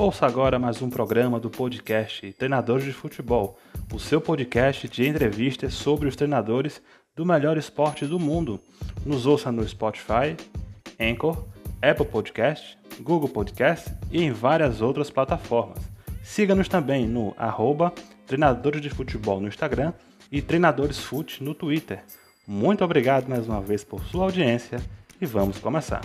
Ouça agora mais um programa do podcast Treinadores de Futebol, o seu podcast de entrevistas sobre os treinadores do melhor esporte do mundo. Nos ouça no Spotify, Anchor, Apple Podcast, Google Podcast e em várias outras plataformas. Siga-nos também no arroba Treinadores de Futebol no Instagram e Treinadores Fute no Twitter. Muito obrigado mais uma vez por sua audiência e vamos começar.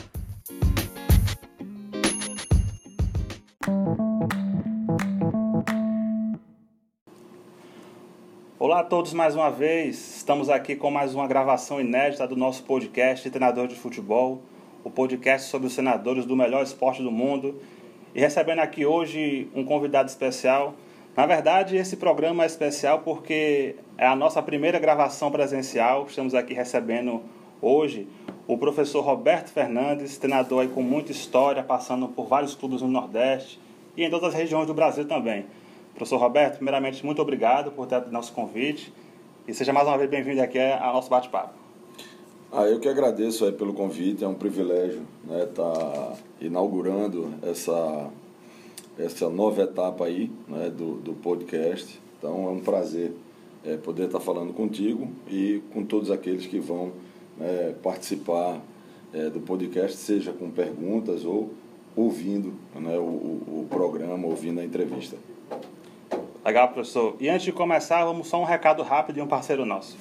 Olá a todos mais uma vez. Estamos aqui com mais uma gravação inédita do nosso podcast Treinador de Futebol, o podcast sobre os senadores do melhor esporte do mundo. E recebendo aqui hoje um convidado especial. Na verdade, esse programa é especial porque é a nossa primeira gravação presencial. Estamos aqui recebendo hoje o professor Roberto Fernandes, treinador com muita história, passando por vários clubes no Nordeste e em todas as regiões do Brasil também. Professor Roberto, primeiramente, muito obrigado por ter nosso convite e seja mais uma vez bem-vindo aqui ao nosso bate-papo. Ah, eu que agradeço pelo convite, é um privilégio estar né, tá inaugurando essa, essa nova etapa aí né, do, do podcast. Então é um prazer é, poder estar tá falando contigo e com todos aqueles que vão né, participar é, do podcast, seja com perguntas ou ouvindo né, o, o programa, ouvindo a entrevista. Legal, professor. E antes de começar, vamos só um recado rápido de um parceiro nosso.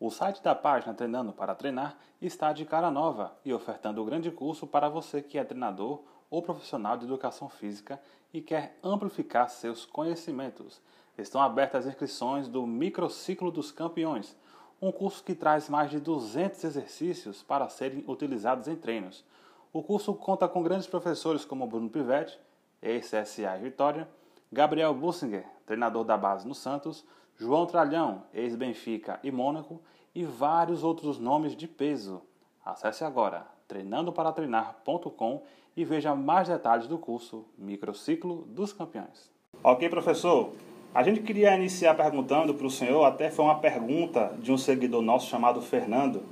O site da página Treinando para Treinar está de cara nova e ofertando um grande curso para você que é treinador ou profissional de educação física e quer amplificar seus conhecimentos. Estão abertas as inscrições do Microciclo dos Campeões, um curso que traz mais de 200 exercícios para serem utilizados em treinos. O curso conta com grandes professores como Bruno Pivetti, ex-CSA Vitória, Gabriel Bussinger, treinador da base no Santos, João Tralhão, ex-Benfica e Mônaco, e vários outros nomes de peso. Acesse agora treinandoparatreinar.com e veja mais detalhes do curso Microciclo dos Campeões. Ok, professor. A gente queria iniciar perguntando para o senhor, até foi uma pergunta de um seguidor nosso chamado Fernando,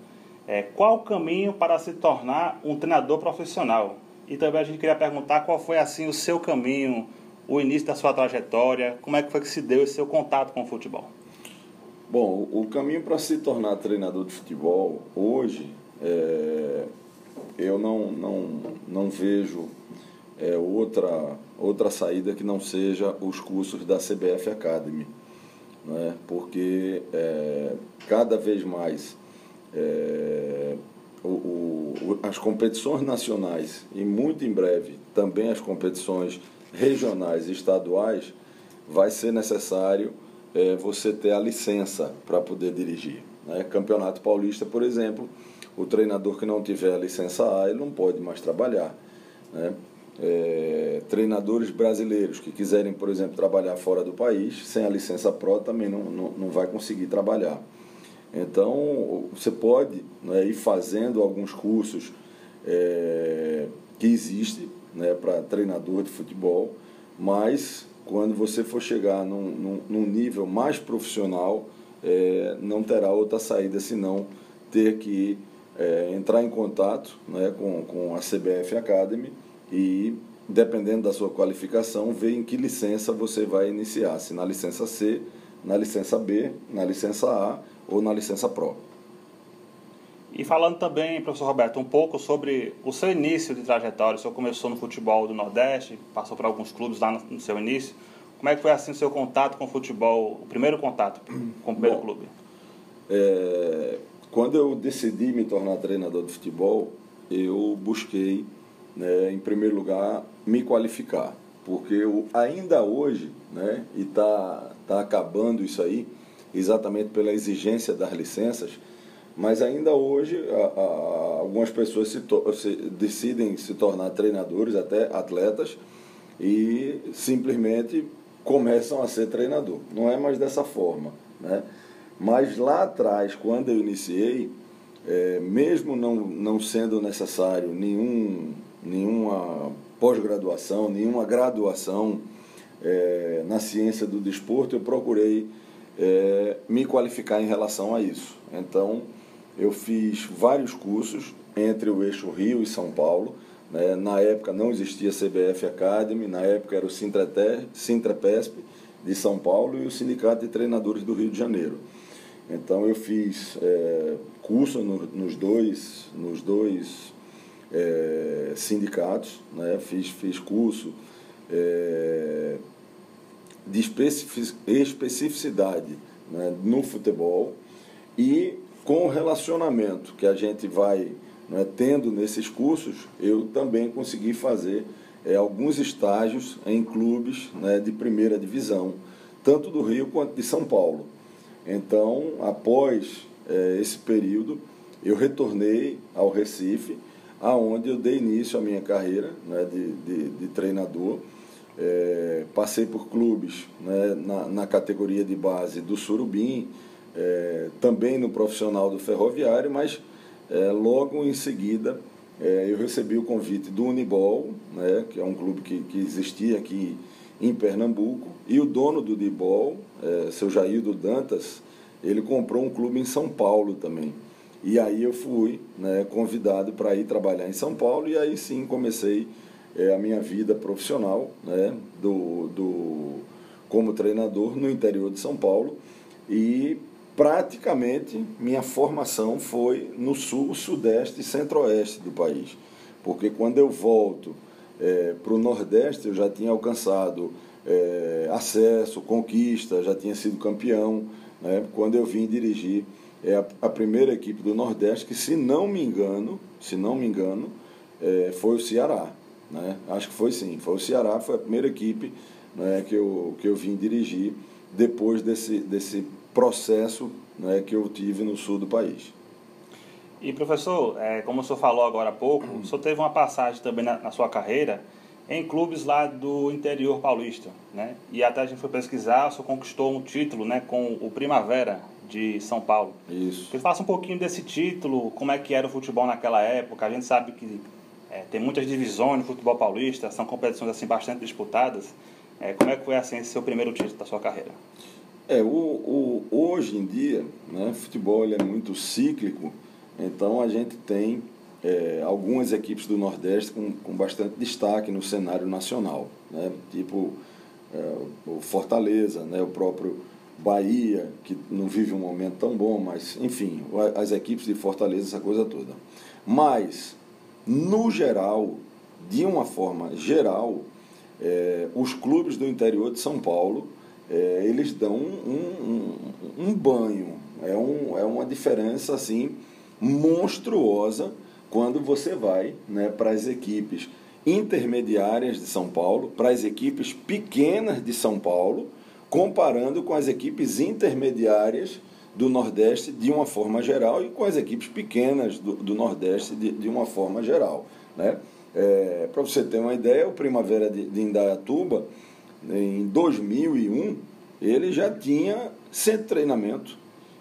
é, qual o caminho para se tornar um treinador profissional? E também a gente queria perguntar qual foi assim o seu caminho o início da sua trajetória, como é que foi que se deu esse seu contato com o futebol? Bom, o caminho para se tornar treinador de futebol hoje, é, eu não, não, não vejo é, outra, outra saída que não seja os cursos da CBF Academy. Né? Porque é, cada vez mais é, o, o, as competições nacionais e muito em breve também as competições regionais e estaduais, vai ser necessário é, você ter a licença para poder dirigir. Né? Campeonato Paulista, por exemplo, o treinador que não tiver a licença A, ele não pode mais trabalhar. Né? É, treinadores brasileiros que quiserem, por exemplo, trabalhar fora do país, sem a licença PRO, também não, não, não vai conseguir trabalhar. Então, você pode né, ir fazendo alguns cursos é, que existem né, para treinador de futebol, mas quando você for chegar num, num, num nível mais profissional, é, não terá outra saída senão ter que é, entrar em contato né, com, com a CBF Academy e, dependendo da sua qualificação, ver em que licença você vai iniciar, se na licença C, na licença B, na licença A ou na licença Pro. E falando também, professor Roberto, um pouco sobre o seu início de trajetória. O senhor começou no futebol do Nordeste, passou por alguns clubes lá no seu início. Como é que foi assim o seu contato com o futebol, o primeiro contato com o primeiro Bom, clube? É, quando eu decidi me tornar treinador de futebol, eu busquei, né, em primeiro lugar, me qualificar. Porque eu, ainda hoje, né, e está tá acabando isso aí, exatamente pela exigência das licenças, mas ainda hoje, a, a, algumas pessoas se, se, decidem se tornar treinadores, até atletas, e simplesmente começam a ser treinador. Não é mais dessa forma. Né? Mas lá atrás, quando eu iniciei, é, mesmo não, não sendo necessário nenhum, nenhuma pós-graduação, nenhuma graduação é, na ciência do desporto, eu procurei é, me qualificar em relação a isso. Então, eu fiz vários cursos entre o eixo Rio e São Paulo, Né? Na época não existia CBF Academy, na época era o Sintrepesp de São Paulo e o Sindicato de Treinadores do Rio de Janeiro. Então eu fiz é, curso no, nos dois, nos dois é, sindicatos, né? fiz, fiz curso é, de especificidade né? no futebol e com o relacionamento que a gente vai né, tendo nesses cursos, eu também consegui fazer é, alguns estágios em clubes né, de primeira divisão, tanto do Rio quanto de São Paulo. Então, após é, esse período, eu retornei ao Recife, aonde eu dei início à minha carreira né, de, de, de treinador. É, passei por clubes né, na, na, categoria de base do Surubim, é, também no profissional do Ferroviário, mas é, logo em seguida é, eu recebi o convite do Unibol, né, que é um clube que, que existia aqui em Pernambuco, e o dono do Unibol, é, seu Jaildo Dantas, ele comprou um clube em São Paulo também. E aí eu fui né, convidado para ir trabalhar em São Paulo e aí sim comecei é, a minha vida profissional né, do, do, como treinador no interior de São Paulo. E praticamente minha formação foi no sul, sudeste e centro-oeste do país. Porque quando eu volto é, para o nordeste, eu já tinha alcançado é, acesso, conquista, já tinha sido campeão. Né? Quando eu vim dirigir é a, a, primeira equipe do Nordeste, que se não me engano, se não me engano, é, foi o Ceará. Né? Acho que foi sim, foi o Ceará, foi a primeira equipe né, que, eu, que eu vim dirigir depois desse, desse processo né, que eu tive no sul do país. E professor, é, como o senhor falou agora há pouco, o senhor teve uma passagem também na, na, sua carreira em clubes lá do interior paulista, né? E até a gente foi pesquisar, o senhor conquistou um título, né, com o Primavera de São Paulo. Isso. Que faça um pouquinho desse título, como é que era o futebol naquela época. A gente sabe que é, tem muitas divisões no futebol paulista, são competições assim bastante disputadas. É, como é que foi assim esse seu primeiro título da sua carreira? É, o, o, hoje em dia, né, futebol ele é muito cíclico, então a gente tem é, algumas equipes do Nordeste com, com bastante destaque no cenário nacional, né, tipo é, o Fortaleza, né, o próprio Bahia, que não vive um momento tão bom, mas enfim, as equipes de Fortaleza, essa coisa toda. Mas, no geral, de uma forma geral, é, os clubes do interior de São Paulo é, eles dão um, um, um, banho. É, um, é uma diferença assim monstruosa quando você vai né, para as equipes intermediárias de São Paulo, para as equipes pequenas de São Paulo, comparando com as equipes intermediárias do Nordeste de uma forma geral e com as equipes pequenas do, do Nordeste de, de uma forma geral. Né? É, para você ter uma ideia, o Primavera de, de Indaiatuba em 2001, ele já tinha centro de treinamento,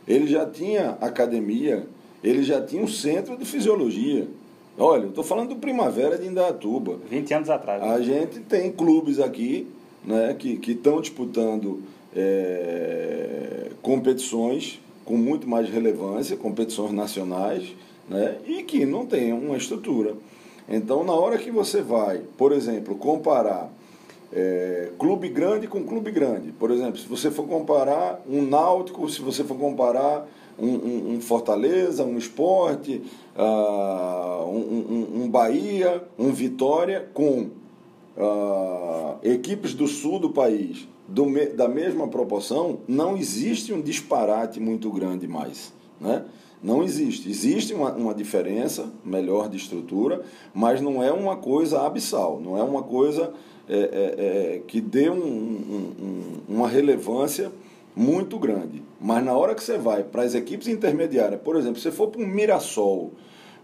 ele já tinha academia, ele já tinha um centro de fisiologia. Olha, eu estou falando do Primavera de Indaiatuba. 20 anos atrás. Né? A gente tem clubes aqui né, que estão disputando é, competições com muito mais relevância, competições nacionais, né, e que não tem uma estrutura. Então, na hora que você vai, por exemplo, comparar é, clube grande com clube grande. Por exemplo, se você for comparar um Náutico, se você for comparar um, um, um Fortaleza, um Esporte, uh, um, um, Bahia, um Vitória, com uh, equipes do sul do país do, da mesma proporção, não existe um disparate muito grande mais. Né? Não existe. Existe uma, uma diferença melhor de estrutura, mas não é uma coisa abissal, não é uma coisa é, é, é, que dê um, um, uma relevância muito grande. Mas na hora que você vai para as equipes intermediárias, por exemplo, se você for para um Mirassol,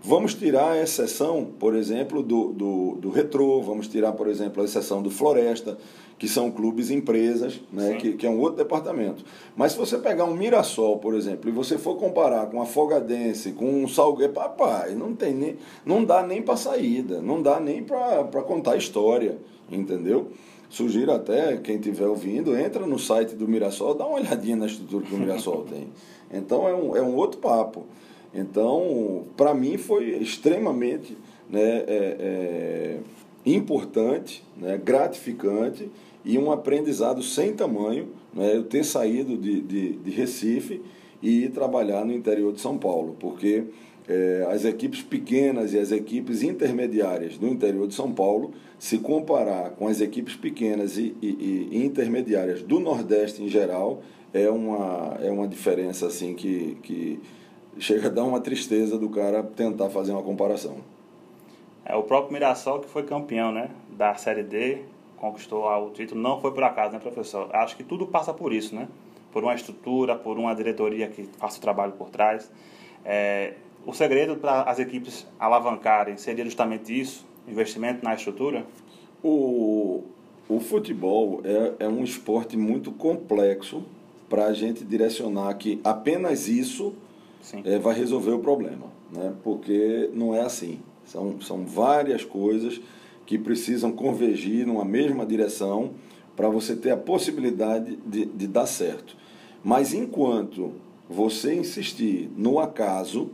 vamos tirar a exceção, por exemplo, do, do, do Retrô, vamos tirar, por exemplo, a exceção do Floresta, que são clubes empresas, né, que, que é um outro departamento. Mas se você pegar um Mirassol, por exemplo, e você for comparar com a Fogadense, com um Salgueiro, papai, não, tem nem, não dá nem para saída, não dá nem para contar história entendeu? Sugiro até, quem estiver ouvindo, entra no site do Mirassol, dá uma olhadinha na estrutura que o Mirassol tem. Então é um, é um outro papo. Então, para mim foi extremamente né, é, é, importante, né, gratificante e um aprendizado sem tamanho né, eu ter saído de, de, de Recife e ir trabalhar no interior de São Paulo, porque é, as equipes pequenas e as equipes intermediárias do interior de São Paulo, se comparar com as equipes pequenas e, e, e, intermediárias do Nordeste em geral, é uma, é uma diferença assim que, que chega a dar uma tristeza do cara tentar fazer uma comparação. É o próprio Mirassol que foi campeão né, da Série D, conquistou o título, não foi por acaso, né, professor? Acho que tudo passa por isso, né? Por uma estrutura, por uma diretoria que faça o trabalho por trás. É, o segredo para as equipes alavancarem seria justamente isso, investimento na estrutura? O, o futebol é, é um esporte muito complexo para a gente direcionar que apenas isso é, vai resolver o problema, né? porque não é assim. São, são várias coisas que precisam convergir numa mesma direção para você ter a possibilidade de, de dar certo. Mas enquanto você insistir no acaso,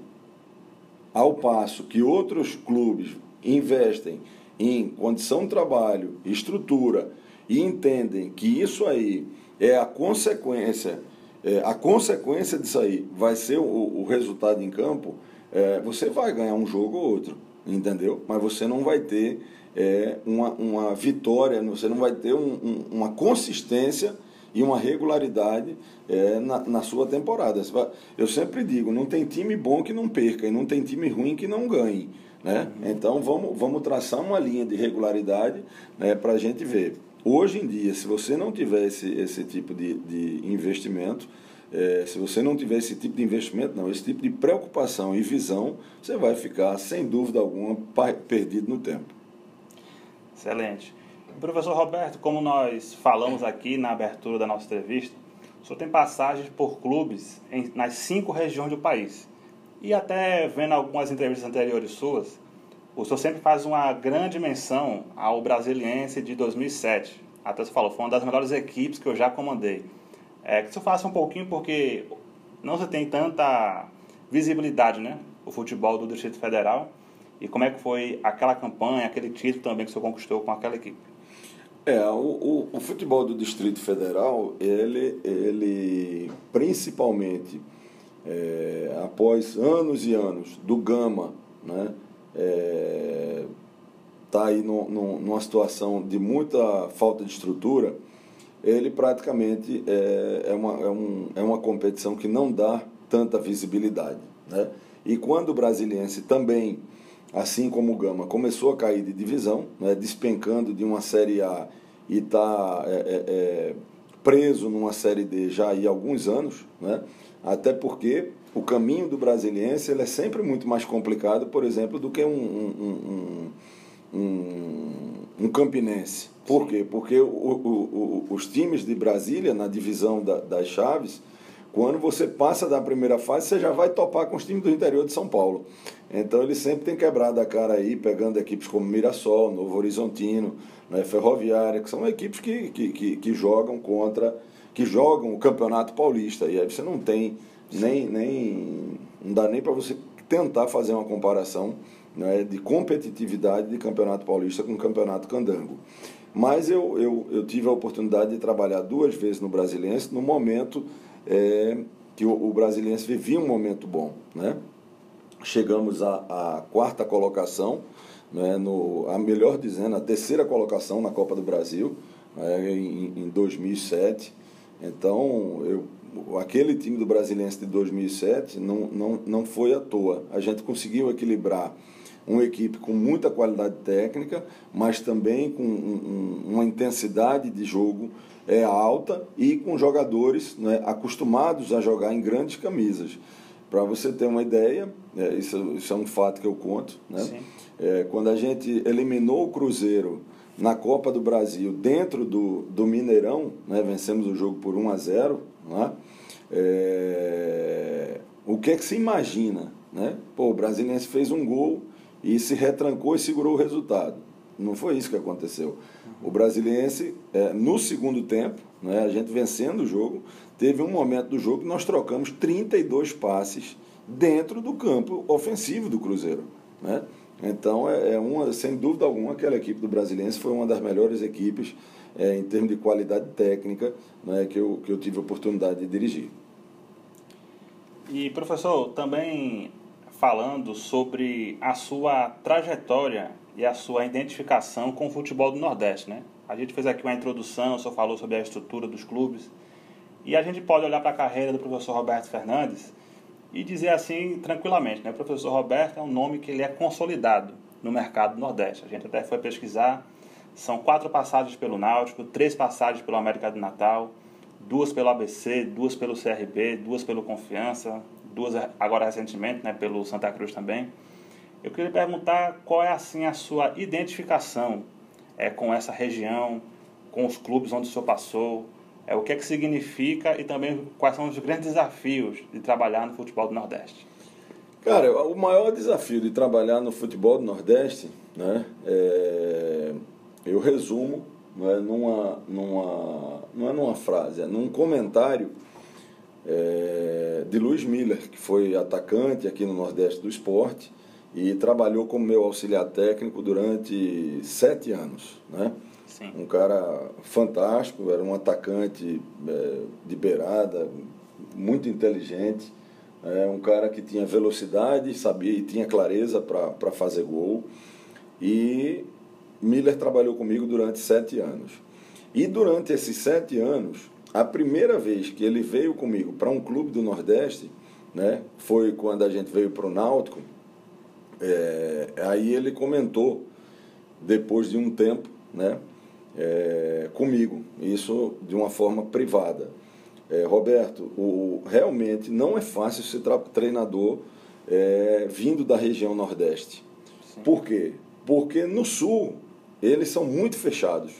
ao passo que outros clubes investem em condição de trabalho, estrutura e entendem que isso aí é a consequência, é, a consequência disso aí vai ser o, o resultado em campo, é, você vai ganhar um jogo ou outro, entendeu? Mas você não vai ter é, uma, uma vitória, você não vai ter um, um, uma consistência e uma regularidade é, na, na, sua temporada. Eu sempre digo, não tem time bom que não perca e não tem time ruim que não ganhe. Né? Uhum. Então vamos, vamos traçar uma linha de regularidade né, para a gente ver. Hoje em dia, se você não tiver esse, esse tipo de, de investimento, é, se você não tiver esse tipo de investimento, não, esse tipo de preocupação e visão, você vai ficar, sem dúvida alguma, perdido no tempo. Excelente. Professor Roberto, como nós falamos aqui na abertura da nossa entrevista, o senhor tem passagens por clubes em, nas cinco regiões do país. E até vendo algumas entrevistas anteriores suas, o senhor sempre faz uma grande menção ao Brasiliense de 2007. Até você falou, foi uma das melhores equipes que eu já comandei. É, que o senhor faça um pouquinho, porque não se tem tanta visibilidade, né? O futebol do Distrito Federal. E como é que foi aquela campanha, aquele título também que o senhor conquistou com aquela equipe? É, o, o, o, futebol do Distrito Federal, ele, ele principalmente é, após anos e anos do Gama, né, é, tá aí no, no, numa situação de muita falta de estrutura, ele praticamente é, é, uma, é, um, é uma competição que não dá tanta visibilidade. Né? E quando o Brasiliense também assim como o Gama, começou a cair de divisão, né, despencando de uma Série A e está é, é, é, preso numa Série D já há alguns anos, né, até porque o caminho do brasiliense ele é sempre muito mais complicado, por exemplo, do que um, um, um, um, um campinense. Por quê? Porque o, o, o, os times de Brasília, na divisão da, das chaves, quando você passa da primeira fase, você já vai topar com os times do interior de São Paulo. Então ele sempre tem quebrado a cara aí, pegando equipes como Mirassol, Novo Horizontino, né, Ferroviária, que são equipes que, que, que, que, jogam contra, que jogam o Campeonato Paulista. E aí você não tem nem. nem não dá nem para você tentar fazer uma comparação né, de competitividade de Campeonato Paulista com Campeonato Candango. Mas eu, eu, eu tive a oportunidade de trabalhar duas vezes no Brasiliense no momento é, que o, o Brasiliense vivia um momento bom. Né? Chegamos à, quarta colocação, né, no, a melhor dizendo, a terceira colocação na Copa do Brasil, né, em, em 2007. Então, eu, aquele time do Brasiliense de 2007 não, não, não foi à toa. A gente conseguiu equilibrar uma equipe com muita qualidade técnica, mas também com um, um, uma intensidade de jogo é, alta e com jogadores né, acostumados a jogar em grandes camisas. Para você ter uma ideia, é, isso, isso, é um fato que eu conto, né? É, quando a gente eliminou o Cruzeiro na Copa do Brasil dentro do, do Mineirão, né, vencemos o jogo por 1 a 0, né? É, o que é que se imagina? Né? Pô, o Brasiliense fez um gol e se retrancou e segurou o resultado. Não foi isso que aconteceu. O Brasiliense, é, no segundo tempo, né, a gente vencendo o jogo, teve um momento do jogo que nós trocamos 32 passes dentro do campo ofensivo do Cruzeiro. Né? Então, é, é uma, sem dúvida alguma, aquela equipe do Brasiliense foi uma das melhores equipes é, em termos de qualidade técnica né, que, eu, que eu tive a oportunidade de dirigir. E, professor, também falando sobre a sua trajetória e a sua identificação com o futebol do Nordeste, né? A gente fez aqui uma introdução, senhor falou sobre a estrutura dos clubes, e a gente pode olhar para a carreira do professor Roberto Fernandes e dizer assim tranquilamente, né? O professor Roberto é um nome que ele é consolidado no mercado do Nordeste. A gente até foi pesquisar, são quatro passagens pelo Náutico, três passagens pelo América do Natal, duas pelo ABC, duas pelo CRB, duas pelo Confiança, duas agora recentemente, né, pelo Santa Cruz também. Eu queria perguntar qual é assim a sua identificação é, com essa região, com os clubes onde o senhor passou, é, o que é que significa e também quais são os grandes desafios de trabalhar no futebol do Nordeste. Cara, o maior desafio de trabalhar no futebol do Nordeste, né, é, eu resumo não é numa, numa, não é numa frase, é num comentário é, de Luiz Miller, que foi atacante aqui no Nordeste do Esporte e trabalhou como meu auxiliar técnico durante sete anos. Né? Sim. Um cara fantástico, era um atacante é, de beirada, muito inteligente, é, um cara que tinha velocidade, sabia e tinha clareza para fazer gol. E Miller trabalhou comigo durante sete anos. E durante esses sete anos, a primeira vez que ele veio comigo para um clube do Nordeste, né, foi quando a gente veio para o Náutico. É, aí ele comentou, depois de um tempo, né, é, comigo, isso de uma forma privada. É, Roberto, o, realmente não é fácil ser treinador é, vindo da região Nordeste. Sim. Por quê? Porque no Sul eles são muito fechados.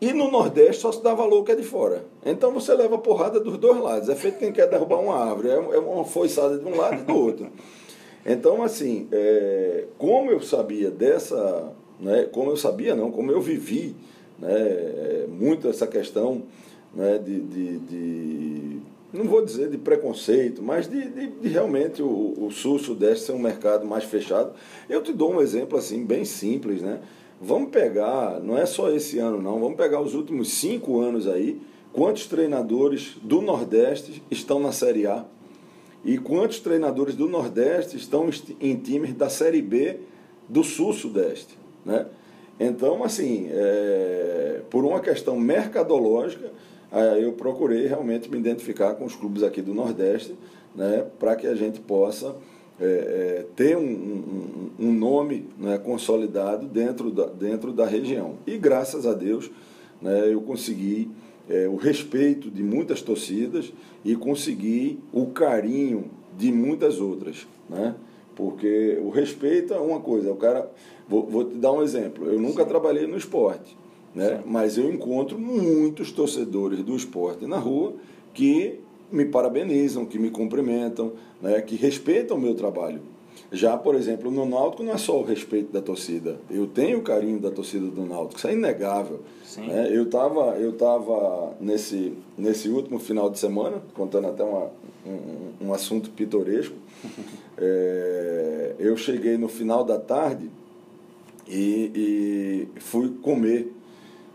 E no Nordeste só se dá valor que é de fora. Então você leva porrada dos dois lados. É feito quem quer derrubar uma árvore. É, é uma foiçada de um lado e do outro. Então, assim, é, como eu sabia dessa. Né, como eu sabia, não, como eu vivi né, é, muito essa questão né, de, de, de, Não vou dizer de preconceito, mas de, de, realmente o, o Sul-Sudeste ser um mercado mais fechado. Eu te dou um exemplo assim, bem simples, né? Vamos pegar, não é só esse ano não, vamos pegar os últimos cinco anos aí, quantos treinadores do Nordeste estão na Série A e quantos treinadores do Nordeste estão em times da Série B do Sul-Sudeste, né? Então, assim, é, por uma questão mercadológica, é, eu procurei realmente me identificar com os clubes aqui do Nordeste, né, para que a gente possa é, é, ter um, um, um nome né, consolidado dentro da, dentro da região. E graças a Deus né, eu consegui é, o respeito de muitas torcidas e consegui o carinho de muitas outras. Né? Porque o respeito é uma coisa, o cara. Vou, vou te dar um exemplo. Eu nunca Sim. trabalhei no esporte, né? mas eu encontro muitos torcedores do esporte na rua que me parabenizam, que me cumprimentam, né, que respeitam o meu trabalho. Já, por exemplo, no Náutico não é só o respeito da torcida. Eu tenho o carinho da torcida do Náutico, isso é inegável. Né? Eu estava eu tava nesse, nesse último final de semana, contando até uma, um, um assunto pitoresco. é, eu cheguei no final da tarde e, e, fui comer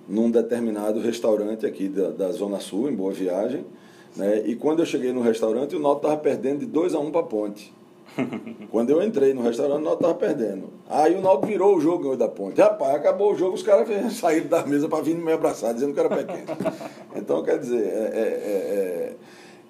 num determinado restaurante aqui da, da Zona Sul, em Boa Viagem. Né? E quando eu cheguei no restaurante, o Náutico estava perdendo de 2 a 1 um para a Ponte. Quando eu entrei no restaurante, o Náutico estava perdendo. Aí o Náutico virou o jogo da Ponte. Rapaz, acabou o jogo, os caras saíram da mesa para vir me abraçar, dizendo que era pequeno. Então, quer dizer, é, é, é,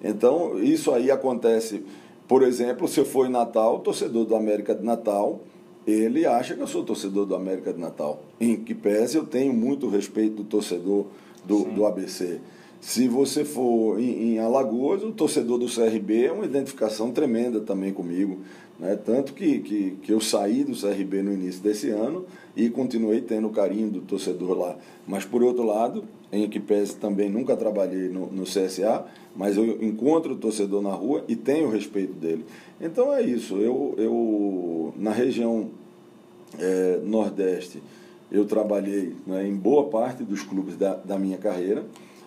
é, então isso aí acontece, por exemplo, se eu for em Natal, torcedor do América de Natal, ele acha que eu sou torcedor do América de Natal. Em que pese eu tenho muito respeito do torcedor do, do ABC. Se você for em, em, Alagoas, o torcedor do CRB é uma identificação tremenda também comigo. Né? Tanto que, que, que eu saí do CRB no início desse ano e continuei tendo o carinho do torcedor lá. Mas, por outro lado, em Equipese também nunca trabalhei no, no CSA, mas eu encontro o torcedor na rua e tenho respeito dele. Então é isso. Eu, eu na região é, Nordeste, eu trabalhei né, em boa parte dos clubes da, da minha carreira.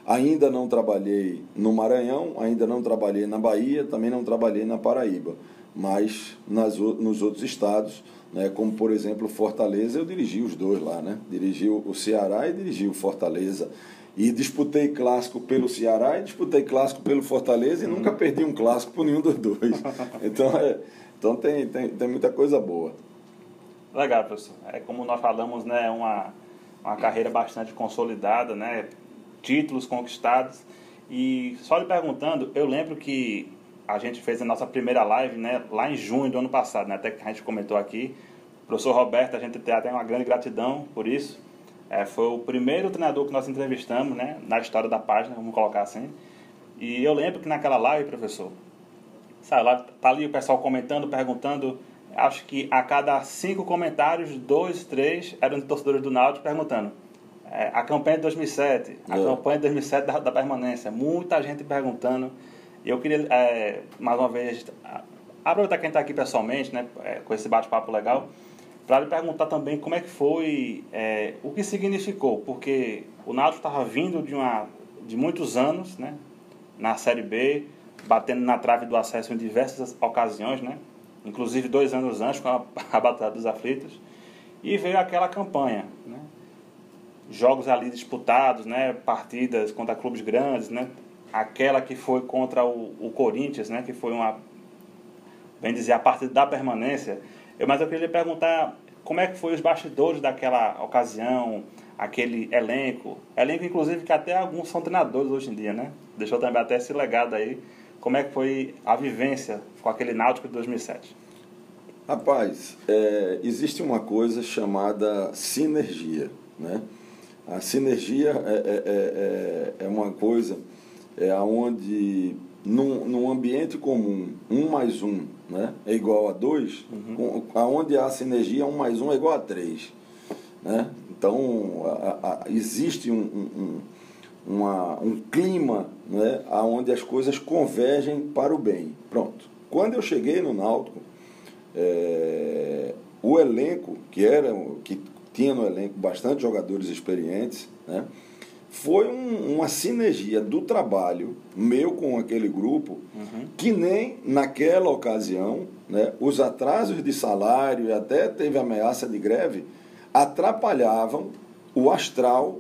Ainda não trabalhei no Maranhão, ainda não trabalhei na Bahia, também não trabalhei na Paraíba. mas nas, nos outros estados, né, como por exemplo Fortaleza, eu dirigi os dois lá, né? Dirigi o Ceará e dirigi o Fortaleza. E disputei clássico pelo Ceará e disputei clássico pelo Fortaleza e nunca perdi um clássico por nenhum dos dois. Então, é, então tem, tem, tem muita coisa boa. Legal, professor. É como nós falamos, né, uma, uma carreira bastante consolidada, né, títulos conquistados. E só lhe perguntando, eu lembro que a gente fez a nossa primeira live, né, lá em junho do ano passado, né, até que a gente comentou aqui. Professor Roberto, a gente tem até uma grande gratidão por isso. É, foi o primeiro treinador que nós entrevistamos, né, na história da página, vamos colocar assim. E eu lembro que naquela live, professor, sabe, lá tá ali o pessoal comentando, perguntando acho que a cada cinco comentários, dois, três eram de torcedores do Náutico perguntando é, a campanha de 2007, a campanha de 2007 da, da, permanência, muita gente perguntando. E eu queria, é, mais uma vez, aproveitar quem está aqui pessoalmente, né, é, com esse bate-papo legal, para lhe perguntar também como é que foi, é, o que significou, porque o Náutico estava vindo de, uma, de muitos anos, né, na Série B, batendo na trave do acesso em diversas ocasiões, né, inclusive dois anos antes, com a, a Batalha dos Aflitos, e veio aquela campanha, né? Jogos ali disputados, né? partidas contra clubes grandes, né? aquela que foi contra o, o Corinthians, né? que foi uma, bem dizer, a partida da permanência. Eu, mas eu queria lhe perguntar como é que foi os bastidores daquela ocasião, aquele elenco, elenco inclusive que até alguns são treinadores hoje em dia, né? Deixou também até esse legado aí como é que foi a vivência com aquele Náutico de 2007? Rapaz, é, existe uma coisa chamada sinergia, né? A sinergia é, é, é, é uma coisa é onde num, num ambiente comum, um mais um né, é igual a dois, uhum. onde há sinergia, um mais um é igual a três. Né? Então, a, a, existe um, um uma, um clima né, onde as coisas convergem para o bem. Pronto. Quando eu cheguei no Náutico, é, o elenco, que era que tinha no elenco bastante jogadores experientes, né, foi um, uma sinergia do trabalho meu com aquele grupo, uhum. que nem naquela ocasião né, os atrasos de salário e até teve ameaça de greve atrapalhavam o astral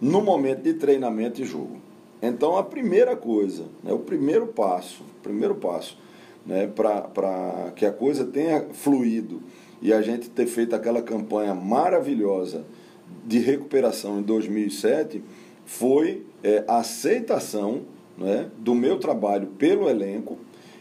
no momento de treinamento e jogo. Então, a primeira coisa, né, o primeiro passo, o primeiro passo né, para que a coisa tenha fluído e a gente ter feito aquela campanha maravilhosa de recuperação em 2007 foi é, a aceitação né, do meu trabalho pelo elenco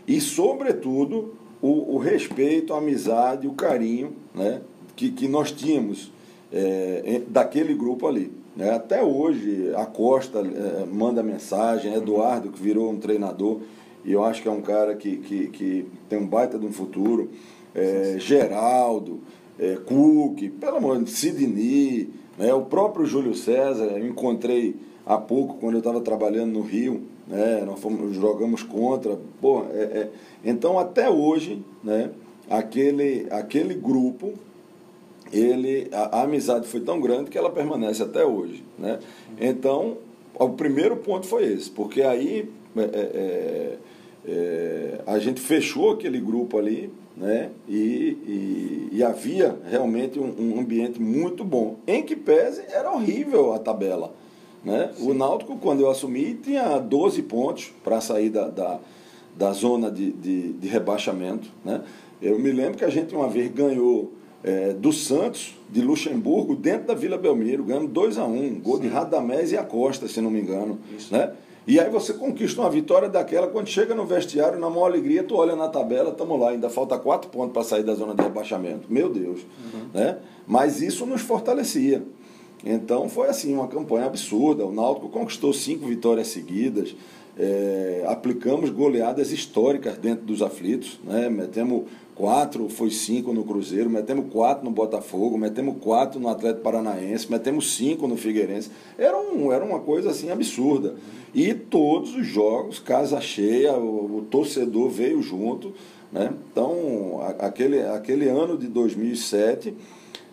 e, sobretudo, o, o respeito, a amizade, o carinho né, que, que nós tínhamos é, daquele grupo ali. Né? Até hoje, a Costa é, manda mensagem, Eduardo, que virou um treinador, e eu acho que é um cara que, que, que tem um baita de um futuro. É, Geraldo, é, Cook, pelo amor de Sidney, né? o próprio Júlio César, eu encontrei há pouco quando eu estava trabalhando no Rio, né? nós fomos, jogamos contra. Pô, é, é, então, até hoje, né? aquele, aquele grupo ele a, a, amizade foi tão grande que ela permanece até hoje, né? Então, o primeiro ponto foi esse, porque aí é, é, é, é a gente fechou aquele grupo ali, né? E, e, e havia realmente um, um, ambiente muito bom. Em que pese era horrível a tabela, né? O Náutico quando eu assumi tinha 12 pontos para sair da, da, da zona de, de, de rebaixamento, né? Eu me lembro que a gente uma vez ganhou é, do Santos, de Luxemburgo, dentro da Vila Belmiro, ganhando 2 a 1 um, gol Sim. de Radamés e Acosta, se não me engano. Isso. Né? E aí você conquista uma vitória daquela, quando chega no vestiário, na maior alegria, tu olha na tabela, estamos lá, ainda falta quatro pontos para sair da zona de rebaixamento. Meu Deus. Uhum. Né? Mas isso nos fortalecia. Então foi assim, uma campanha absurda. O Náutico conquistou cinco vitórias seguidas. É, aplicamos goleadas históricas dentro dos aflitos, né? metemos quatro, foi cinco no Cruzeiro, metemos quatro no Botafogo, metemos quatro no Atlético Paranaense, metemos cinco no Figueirense. Era, um, era uma coisa assim absurda. E todos os jogos, casa cheia, o, o torcedor veio junto. Né? Então, a, aquele, aquele ano de 2007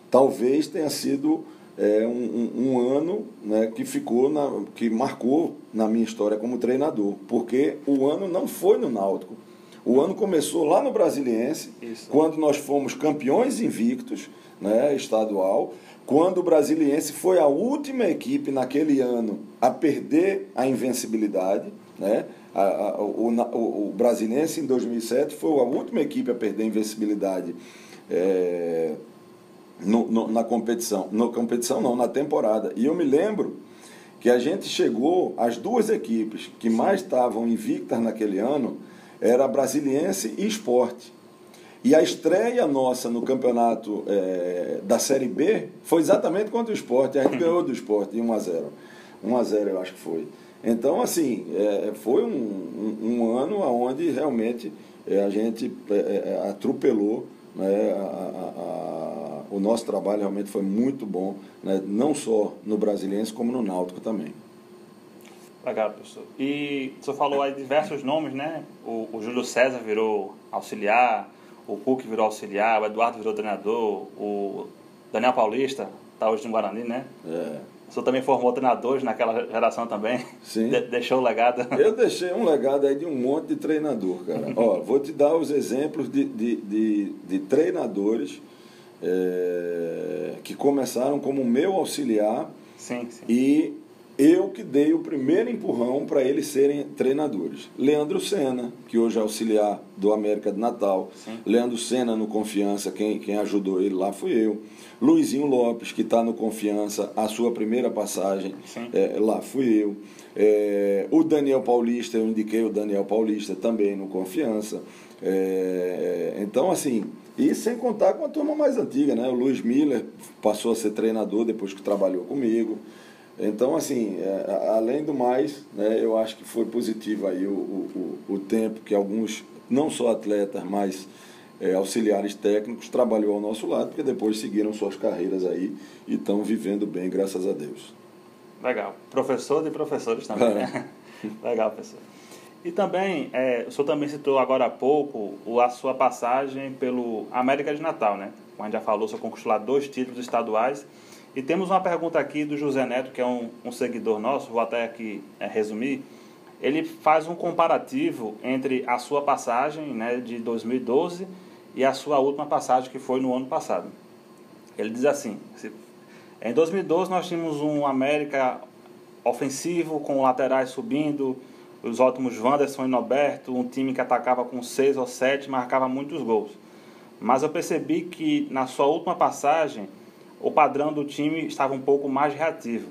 talvez tenha sido é, um, um, ano né, que ficou na, que marcou na minha história como treinador, porque o ano não foi no Náutico. O ano começou lá no Brasiliense, Isso. quando nós fomos campeões invictos, né, estadual, quando o Brasiliense foi a última equipe naquele ano a perder a invencibilidade, né? A, a, o, o, o Brasiliense em 2007 foi a última equipe a perder a invencibilidade é, no, no, na competição. Na competição não, na temporada. E eu me lembro que a gente chegou, as duas equipes que mais estavam invictas naquele ano era Brasiliense e Esporte. E a estreia nossa no campeonato é, da Série B foi exatamente contra o esporte. A gente ganhou do esporte 1 a 0 1 a 0 eu acho que foi. Então, assim, é, foi um, um, um, ano onde realmente é, a gente é, é, atropelou né, a, a, a, o nosso trabalho realmente foi muito bom, né, não só no Brasiliense, como no Náutico também. Legal, professor. E o senhor falou aí diversos nomes, né? O, o Júlio César virou auxiliar, o Hulk virou auxiliar, o Eduardo virou treinador, o Daniel Paulista está hoje no Guarani, né? É. O senhor também formou treinadores naquela geração também? Sim. De deixou o legado? Eu deixei um legado aí de um monte de treinador, cara. Ó, vou te dar os exemplos de, de, de, de treinadores é, que começaram como meu auxiliar sim, sim. e eu que dei o primeiro empurrão para eles serem treinadores. Leandro Senna, que hoje é auxiliar do América de Natal. Sim. Leandro Senna no Confiança, quem, quem ajudou ele lá fui eu. Luizinho Lopes, que está no Confiança, a sua primeira passagem, é, lá fui eu. É, o Daniel Paulista, eu indiquei o Daniel Paulista também no Confiança. É, então, assim, e sem contar com a turma mais antiga, né? O Luiz Miller passou a ser treinador depois que trabalhou comigo. Então, assim, é, além do mais, né, eu acho que foi positivo aí o, o, o tempo que alguns, não só atletas, mas é, auxiliares técnicos, trabalhou ao nosso lado, porque depois seguiram suas carreiras aí e estão vivendo bem, graças a Deus. Legal. Professor de professores também, né? Legal, professor. E também, é, o senhor também citou agora há pouco a sua passagem pelo América de Natal, né? Como a gente já falou, o senhor conquistou lá dois títulos estaduais e temos uma pergunta aqui do José Neto, que é um, um seguidor nosso, vou até aqui é, resumir. Ele faz um comparativo entre a sua passagem né, de 2012 e a sua última passagem, que foi no ano passado. Ele diz assim: em 2012 nós tínhamos um América ofensivo, com laterais subindo, os ótimos Wanderson e Noberto, um time que atacava com seis ou sete, marcava muitos gols. Mas eu percebi que na sua última passagem o padrão do time estava um pouco mais reativo.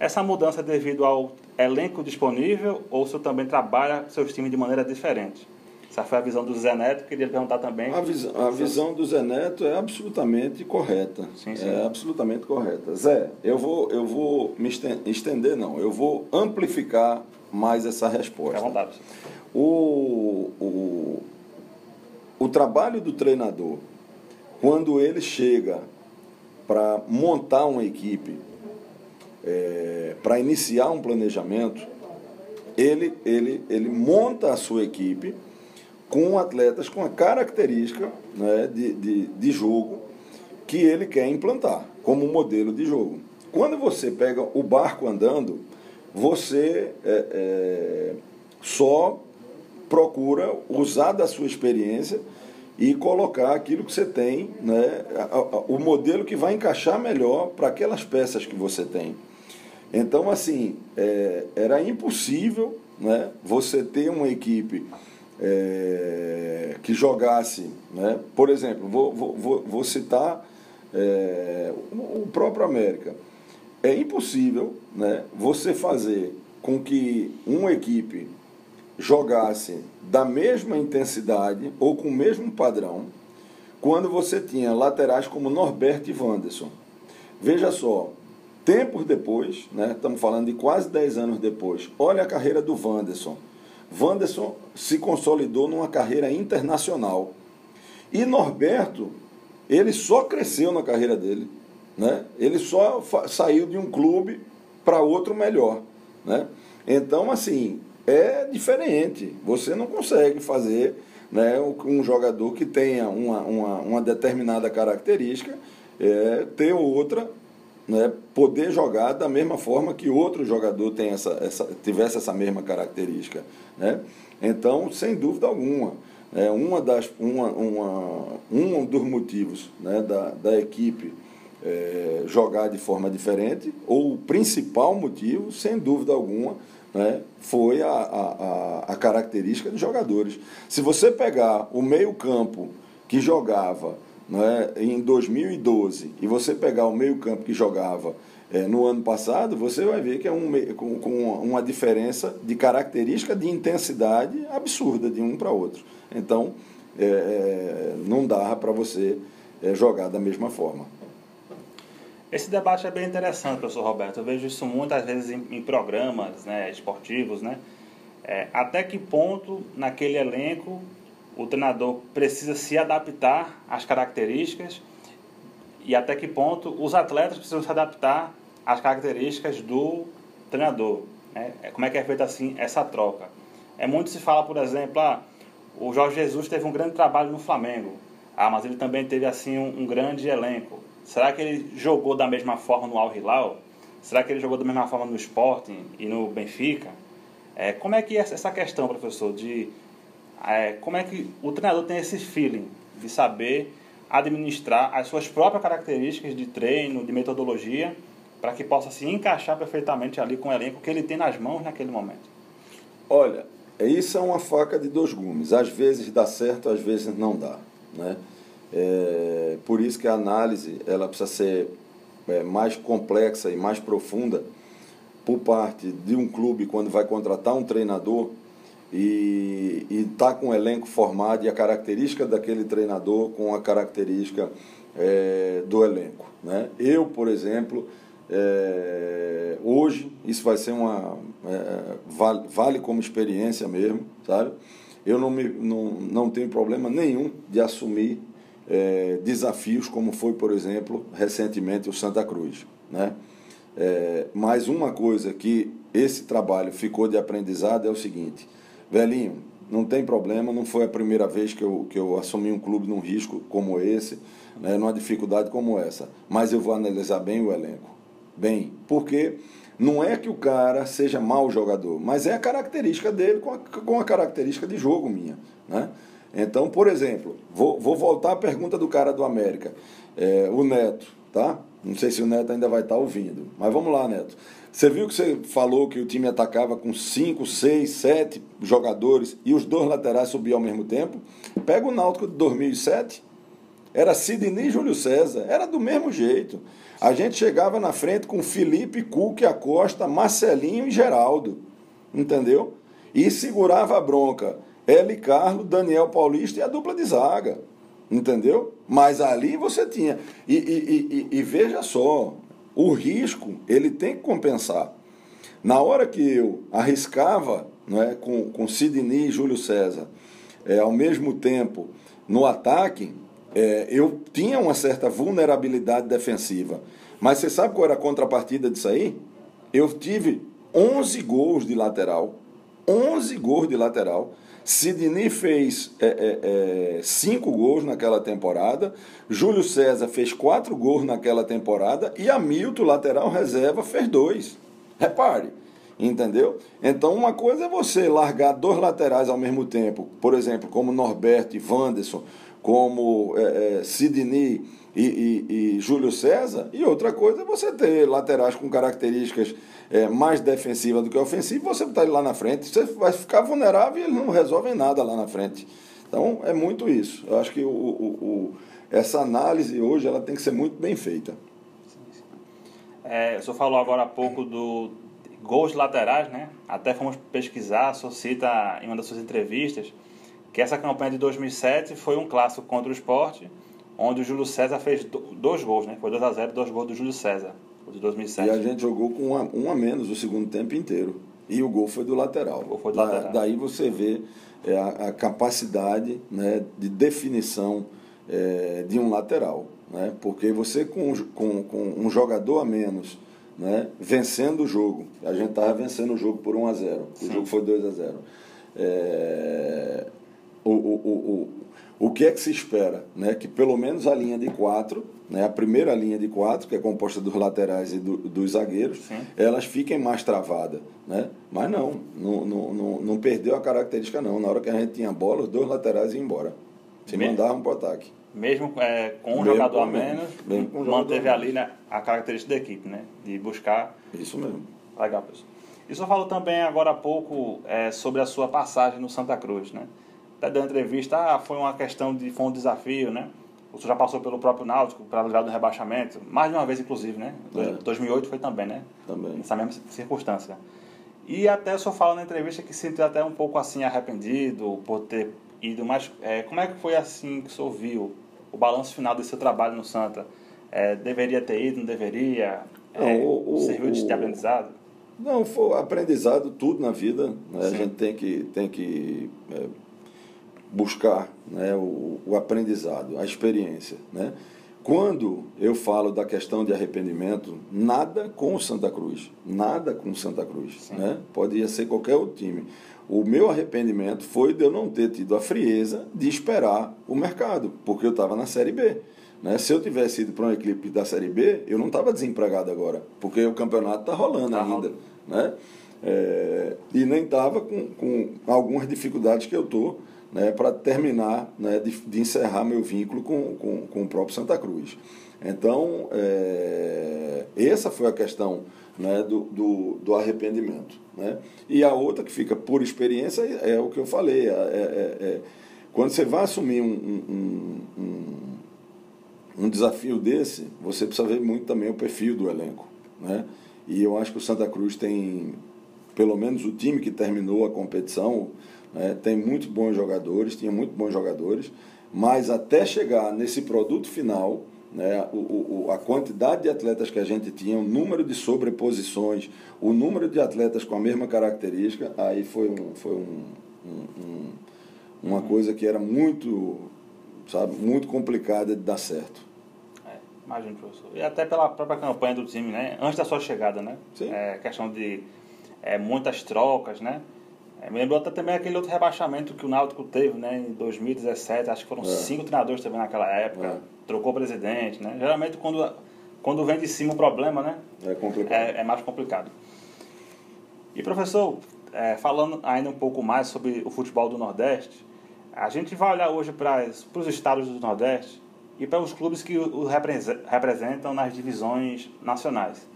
Essa mudança é devido ao elenco disponível ou se também trabalha seus times de maneira diferente? Essa foi a visão do Zé Neto, queria perguntar também. A, vis a visão do Zé Neto é absolutamente correta. Sim, sim. É absolutamente correta. Zé, eu vou, eu vou me estender, não, eu vou amplificar mais essa resposta. À vontade. O, o, o trabalho do treinador, quando ele chega para montar uma equipe, é, para iniciar um planejamento, ele, ele, ele monta a sua equipe com atletas com a característica né, de, de, de jogo que ele quer implantar como modelo de jogo. Quando você pega o barco andando, você é, é, só procura usar da sua experiência e colocar aquilo que você tem, né, o modelo que vai encaixar melhor para aquelas peças que você tem. Então, assim, é, era impossível né, você ter uma equipe é, que jogasse, né, por exemplo, vou, vou, vou citar é, o próprio América. É impossível né, você fazer com que uma equipe jogasse da mesma intensidade ou com o mesmo padrão quando você tinha laterais como Norberto e Wanderson. Veja só, tempos depois, né, estamos falando de quase 10 anos depois, olha a carreira do Wanderson. Wanderson se consolidou numa carreira internacional. E Norberto, ele só cresceu na carreira dele. Né? Ele só saiu de um clube para outro melhor. Né? Então, assim, é diferente. Você não consegue fazer né, um jogador que tenha uma, uma, uma determinada característica é, ter outra, né, poder jogar da mesma forma que outro jogador tem essa, essa, tivesse essa mesma característica. Né? Então, sem dúvida alguma, é, uma das, uma, uma, um dos motivos né, da, da equipe é, jogar de forma diferente, ou o principal motivo, sem dúvida alguma, né, foi a, a, a característica dos jogadores. Se você pegar o meio-campo que jogava né, em 2012 e você pegar o meio-campo que jogava é, no ano passado, você vai ver que é um, com, com uma diferença de característica de intensidade absurda de um para outro. Então, é, não dá para você é, jogar da mesma forma. Esse debate é bem interessante, professor Roberto. Eu vejo isso muitas vezes em, em programas né, esportivos. Né? É, até que ponto, naquele elenco, o treinador precisa se adaptar às características e até que ponto os atletas precisam se adaptar às características do treinador. Né? É, como é que é feita assim essa troca? É muito se fala, por exemplo, ah, o Jorge Jesus teve um grande trabalho no Flamengo, ah, mas ele também teve assim um, um grande elenco. Será que ele jogou da mesma forma no Al Hilal? Será que ele jogou da mesma forma no Sporting e no Benfica? É, como é que é essa questão, professor, de é, como é que o treinador tem esse feeling de saber administrar as suas próprias características de treino, de metodologia, para que possa se encaixar perfeitamente ali com o elenco que ele tem nas mãos naquele momento? Olha, isso é uma faca de dois gumes. Às vezes dá certo, às vezes não dá, né? É, por isso que a análise ela precisa ser é, mais complexa e mais profunda por parte de um clube quando vai contratar um treinador e está com o elenco formado e a característica daquele treinador com a característica é, do elenco. Né? Eu, por exemplo, é, hoje isso vai ser uma. É, vale, vale como experiência mesmo, sabe? Eu não, me, não, não tenho problema nenhum de assumir é, desafios, como foi, por exemplo, recentemente o Santa Cruz. Né? É, mas uma coisa que esse trabalho ficou de aprendizado é o seguinte: velhinho, não tem problema, não foi a primeira vez que eu, que eu assumi um clube num risco como esse, né, numa dificuldade como essa, mas eu vou analisar bem o elenco. Bem, porque não é que o cara seja mau jogador, mas é a característica dele com a, com a característica de jogo minha. Né? Então, por exemplo, vou, vou voltar à pergunta do cara do América, é, o Neto, tá? Não sei se o Neto ainda vai estar ouvindo, mas vamos lá, Neto. Você viu que você falou que o time atacava com 5, 6, 7 jogadores e os dois laterais subiam ao mesmo tempo? Pega o Náutico de 2007, era Sidney e Júlio César, era do mesmo jeito. A gente chegava na frente com Felipe, Cuque, Acosta, Marcelinho e Geraldo, entendeu? E segurava a bronca. L. Carlos, Daniel Paulista e a dupla de zaga. Entendeu? Mas ali você tinha. E, e, e, e veja só, o risco ele tem que compensar. Na hora que eu arriscava não é, com, com Sidney e Júlio César, é, ao mesmo tempo no ataque, é, eu tinha uma certa vulnerabilidade defensiva. Mas você sabe qual era a contrapartida disso aí? Eu tive 11 gols de lateral. 11 gols de lateral. Sidney fez é, é, é, cinco gols naquela temporada, Júlio César fez quatro gols naquela temporada e Hamilton, lateral reserva, fez dois. Repare, entendeu? Então, uma coisa é você largar dois laterais ao mesmo tempo, por exemplo, como Norberto e Wanderson, como é, é, Sidney e, e, e, Júlio César, e outra coisa é você ter laterais com características é, mais defensivas do que ofensivas, você está lá na frente, você vai ficar vulnerável e eles não resolvem nada lá na frente. Então é muito isso. Eu acho que o, o, o essa análise hoje ela tem que ser muito bem feita. É, o senhor falou agora há pouco do gols laterais, né? Até fomos pesquisar, o senhor cita em uma das suas entrevistas que essa campanha de 2007 foi um clássico contra o esporte, onde o Júlio César fez dois gols, né? Foi 2 a 0 dois gols do Júlio César, o de 2007. E a gente jogou com um a, um a menos o segundo tempo inteiro. E o gol foi do lateral. Foi do da, lateral. Daí você vê é, a, a, capacidade né, de definição é, de um lateral. Né? Porque você com, com, com um jogador a menos né, vencendo o jogo, a gente estava vencendo o jogo por 1 a 0 o Sim. jogo foi 2 a 0 é, o, o, o, o que é que se espera? Né? Que pelo menos a linha de quatro, né? a primeira linha de quatro, que é composta dos laterais e do, dos zagueiros, Sim. elas fiquem mais travadas. Né? Mas não, não, não, não, perdeu a característica não. Na hora que a gente tinha bola, os dois laterais iam embora. Se mesmo, mandavam para o ataque. Mesmo é, com um mesmo jogador a menos, mesmo manteve ali né, a característica da equipe, né? De buscar. Isso mesmo. Legal, pessoal. E o senhor falou também agora há pouco é, sobre a sua passagem no Santa Cruz, né? Até dando entrevista, ah, foi uma questão de. foi um desafio, né? O senhor já passou pelo próprio Náutico para livrar do rebaixamento, mais de uma vez, inclusive, né? É. 2008 foi também, né? Também. Nessa mesma circunstância. E até o senhor fala na entrevista que se sentiu até um pouco assim arrependido por ter ido, mas é, como é que foi assim que o senhor viu o balanço final desse seu trabalho no Santa? É, deveria ter ido, não deveria? Não, é, o, o, serviu de aprendizado? Não, foi aprendizado tudo na vida. Né? A gente tem que, tem que é, buscar né, o, o, aprendizado, a experiência. Né? Quando eu falo da questão de arrependimento, nada com o Santa Cruz, nada com o Santa Cruz. Né? Poderia ser qualquer outro time. O meu arrependimento foi de eu não ter tido a frieza de esperar o mercado, porque eu estava na Série B. Né? Se eu tivesse ido para uma equipe da Série B, eu não estava desempregado agora, porque o campeonato está rolando tá ainda. Né? É, e nem estava com, com algumas dificuldades que eu estou né, para terminar, né, de, de, encerrar meu vínculo com, com, com, o próprio Santa Cruz. Então, é, essa foi a questão né, do, do, do, arrependimento. Né? E a outra que fica por experiência é o que eu falei. É, é, é quando você vai assumir um, um, um, um, desafio desse, você precisa ver muito também o perfil do elenco. Né? E eu acho que o Santa Cruz tem, pelo menos o time que terminou a competição, né, tem muitos bons jogadores, tinha muito bons jogadores, mas até chegar nesse produto final, né, o, o, a quantidade de atletas que a gente tinha, o número de sobreposições, o número de atletas com a mesma característica, aí foi, um, foi um, um, um, uma coisa que era muito, sabe, muito complicada de dar certo. É, imagino, professor. E até pela própria campanha do time, né? Antes da sua chegada, né? Sim. É, questão de é, muitas trocas, né? É, me lembrou até também aquele outro rebaixamento que o Náutico teve, né, em 2017, acho que foram é. cinco treinadores também naquela época, é. trocou presidente, né? Geralmente quando, quando vem de cima o problema, né? É complicado. É, é mais complicado. E professor, é, falando ainda um pouco mais sobre o futebol do Nordeste, a gente vai olhar hoje para os estados do Nordeste e para os clubes que o representam nas divisões nacionais.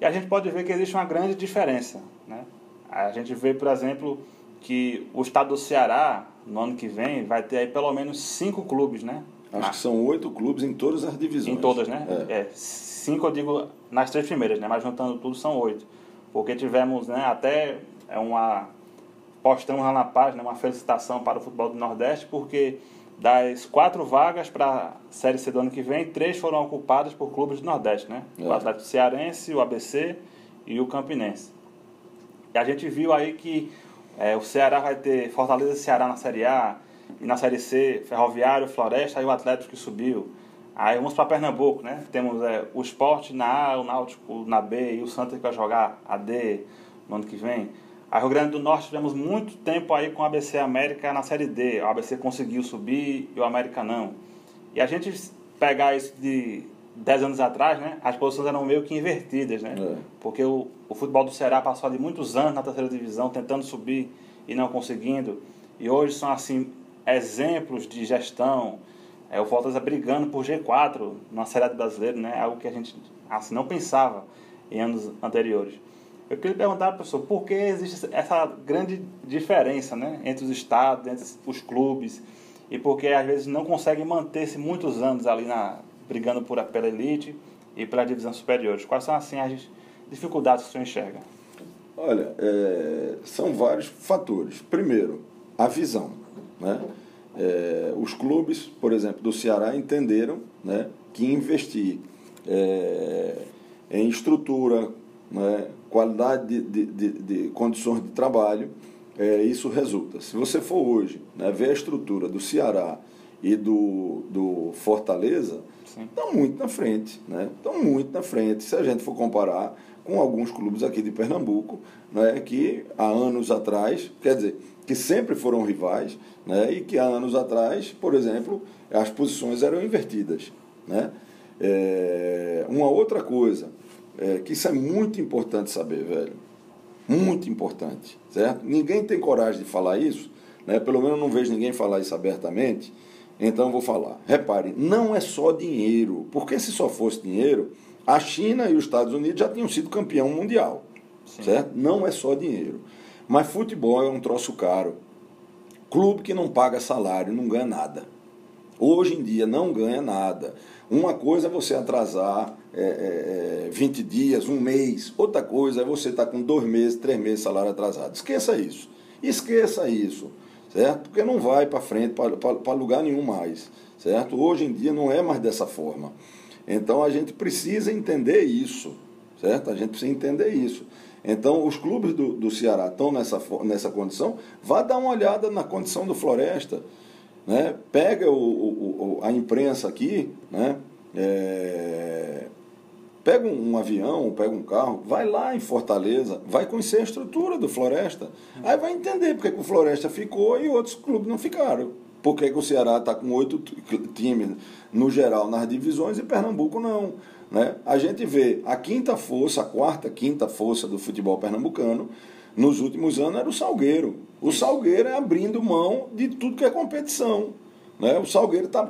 E a gente pode ver que existe uma grande diferença, né? A gente vê, por exemplo, que o estado do Ceará, no ano que vem, vai ter aí pelo menos cinco clubes, né? Acho que são oito clubes em todas as divisões. Em todas, né? É. é. cinco eu digo nas três primeiras, né? Mas juntando tudo são oito. Porque tivemos né, até é uma. Postamos lá na página uma felicitação para o futebol do Nordeste, porque das quatro vagas para a Série C do ano que vem, três foram ocupadas por clubes do Nordeste, né? É. O Atlético Cearense, o ABC e o Campinense. E a gente viu aí que é, o Ceará vai ter Fortaleza e Ceará na Série A, e na Série C, Ferroviário, Floresta e o Atlético que subiu. Aí vamos para Pernambuco, né? Temos é, o Esporte na A, o Náutico na B e o Santa que vai jogar a D no ano que vem. A Rio Grande do Norte tivemos muito tempo aí com o ABC América na Série D. O ABC conseguiu subir e o América não. E a gente pegar isso de 10 anos atrás, né, as posições eram meio que invertidas, né? É. Porque o, o futebol do Ceará passou ali muitos anos na terceira divisão tentando subir e não conseguindo. E hoje são assim exemplos de gestão. É, o Fortaleza brigando por G4 na Série A brasileira, né? Algo que a gente assim não pensava em anos anteriores. Eu queria perguntar, professor, por que existe essa grande diferença, né, entre os estados, entre os clubes, e por que às vezes não conseguem manter-se muitos anos ali na brigando por, pela elite e pela divisão superiores. Quais são assim as dificuldades que o senhor enxerga? Olha, é, são vários fatores. Primeiro, a visão. Né? É, os clubes, por exemplo, do Ceará entenderam né, que investir é, em estrutura, né, qualidade de, de, de, de, condições de trabalho, é, isso resulta. Se você for hoje né, ver a estrutura do Ceará e do, do Fortaleza estão muito na frente, né? Estão muito na frente. Se a gente for comparar com alguns clubes aqui de Pernambuco, né, que há anos atrás, quer dizer, que sempre foram rivais, né, e que há anos atrás, por exemplo, as posições eram invertidas. Né? É, uma outra coisa, é, que isso é muito importante saber, velho, muito importante, certo? Ninguém tem coragem de falar isso, né? pelo menos não vejo ninguém falar isso abertamente, então vou falar. Repare, não é só dinheiro, porque se só fosse dinheiro, a China e os Estados Unidos já tinham sido campeão mundial, Sim. certo? Não é só dinheiro. Mas futebol é um troço caro. Clube que não paga salário não ganha nada. Hoje em dia não ganha nada. Uma coisa é você atrasar é, é, 20 é, dias, um mês. Outra coisa é você estar tá com dois meses, três meses de salário atrasado. Esqueça isso. Esqueça isso. Certo? Porque não vai para frente, para lugar nenhum mais. Certo? Hoje em dia não é mais dessa forma. Então a gente precisa entender isso. Certo? A gente precisa entender isso. Então, os clubes do, do Ceará estão nessa, nessa condição. Vá dar uma olhada na condição do Floresta. Né? Pega o, o, a imprensa aqui, né? É, pega um, avião, pega um carro, vai lá em Fortaleza, vai conhecer a estrutura do Floresta. Aí vai entender porque que o Floresta ficou e outros clubes não ficaram. Por que, que o Ceará está com oito times no geral nas divisões e Pernambuco não? Né? A gente vê a quinta força, a quarta, quinta força do futebol pernambucano nos últimos anos era o Salgueiro. O Salgueiro é abrindo mão de tudo que é competição. Né? O Salgueiro está.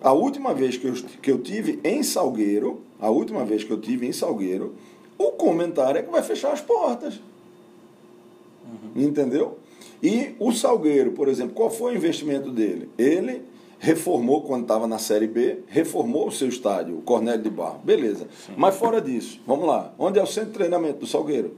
A última vez que eu, que eu tive em Salgueiro, a última vez que eu tive em Salgueiro, o comentário é que vai fechar as portas. Uhum. Entendeu? E o Salgueiro, por exemplo, qual foi o investimento dele? Ele reformou quando estava na Série B, reformou o seu estádio, o Cornélio de Barro. Beleza. Sim. Mas fora disso, vamos lá. Onde é o centro de treinamento do Salgueiro?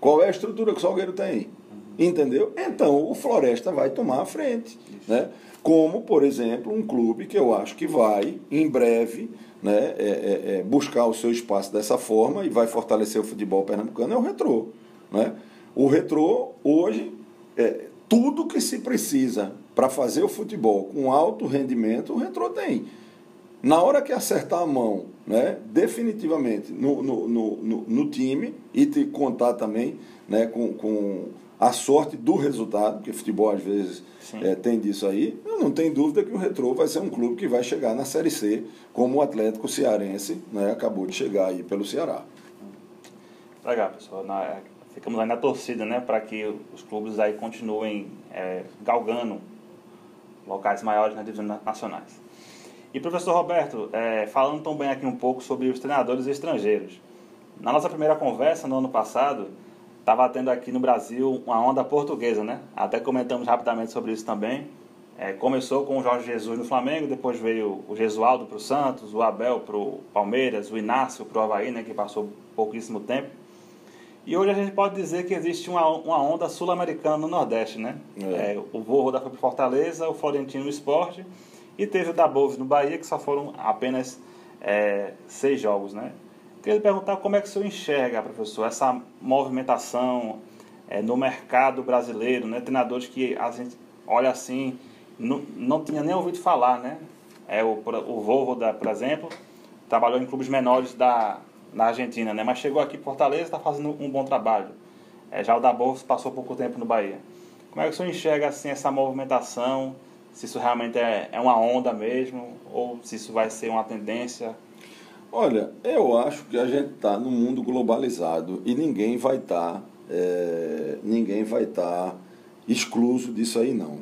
Qual é a estrutura que o Salgueiro tem? Uhum. Entendeu? Então o Floresta vai tomar a frente. Né? Como, por exemplo, um clube que eu acho que vai, em breve, né, é, é, é buscar o seu espaço dessa forma e vai fortalecer o futebol pernambucano, é o Retrô. Né? O Retrô, hoje, é, tudo que se precisa para fazer o futebol com alto rendimento, o Retrô tem. Na hora que acertar a mão, né, definitivamente no, no, no, no time e te contar também né, com, com a sorte do resultado, porque futebol às vezes é, tem disso aí, eu não tenho dúvida que o Retrô vai ser um clube que vai chegar na Série C, como o Atlético Cearense né, acabou de chegar aí pelo Ceará. Legal, pessoal. Na, ficamos aí na torcida, né, para que os clubes aí continuem é, galgando locais maiores nas divisões nacionais. E professor Roberto, é, falando também aqui um pouco sobre os treinadores estrangeiros. Na nossa primeira conversa no ano passado, estava tendo aqui no Brasil uma onda portuguesa, né? Até comentamos rapidamente sobre isso também. É, começou com o Jorge Jesus no Flamengo, depois veio o Gesualdo para o Santos, o Abel para o Palmeiras, o Inácio para o Havaí, né, que passou pouquíssimo tempo. E hoje a gente pode dizer que existe uma, uma onda sul-americana no Nordeste, né? É. É, o Voivoda foi para Fortaleza, o Florentino no Esporte e teve o da Boves no Bahia, que só foram apenas é, seis jogos, né? Queria perguntar como é que o senhor enxerga, professor, essa movimentação é, no mercado brasileiro, né? Treinadores que a gente olha assim, não, não tinha nem ouvido falar, né? É, o, o Voivoda, por exemplo, trabalhou em clubes menores da, na Argentina, né? Mas chegou aqui em Fortaleza e está fazendo um bom trabalho. É, já o da Bolsa passou pouco tempo no Bahia. Como é que o senhor enxerga assim essa movimentação? Se isso realmente é, é uma onda mesmo ou se isso vai ser uma tendência? Olha, eu acho que a gente está num mundo globalizado e ninguém vai estar tá, é, ninguém vai estar tá excluso disso aí não,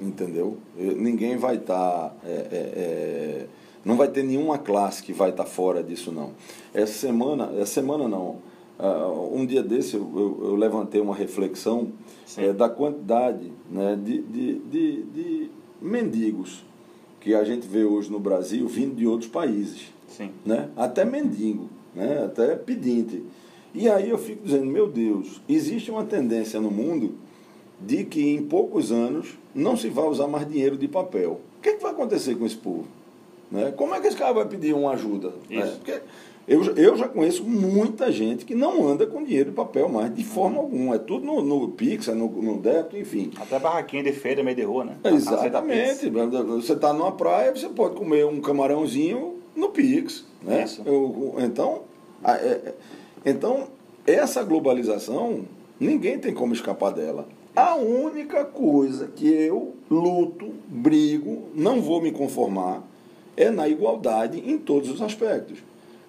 entendeu? Ninguém vai estar tá, é, é, é não vai ter nenhuma classe que vai estar fora disso, não. Essa semana, essa semana não, uh, um dia desse eu, eu, eu levantei uma reflexão é, da quantidade né, de, de, de, de, mendigos que a gente vê hoje no Brasil vindo de outros países. Sim. Né? Até mendigo, né? até pedinte. E aí eu fico dizendo, meu Deus, existe uma tendência no mundo de que em poucos anos não se vai usar mais dinheiro de papel. O que, é que vai acontecer com esse povo? Né? Como é que esse cara vai pedir uma ajuda? Né? Porque eu, eu já conheço muita gente que não anda com dinheiro de papel mais, de forma alguma. É tudo no, no Pix, é no, no débito, enfim. Até barraquinha de feira, meio de rua, né? Exatamente. Você está numa praia, você pode comer um camarãozinho no Pix. Né? Eu- então, a- é- é- então, essa globalização, ninguém tem como escapar dela. A única coisa que eu luto, brigo, não vou me conformar, é na igualdade em todos os aspectos.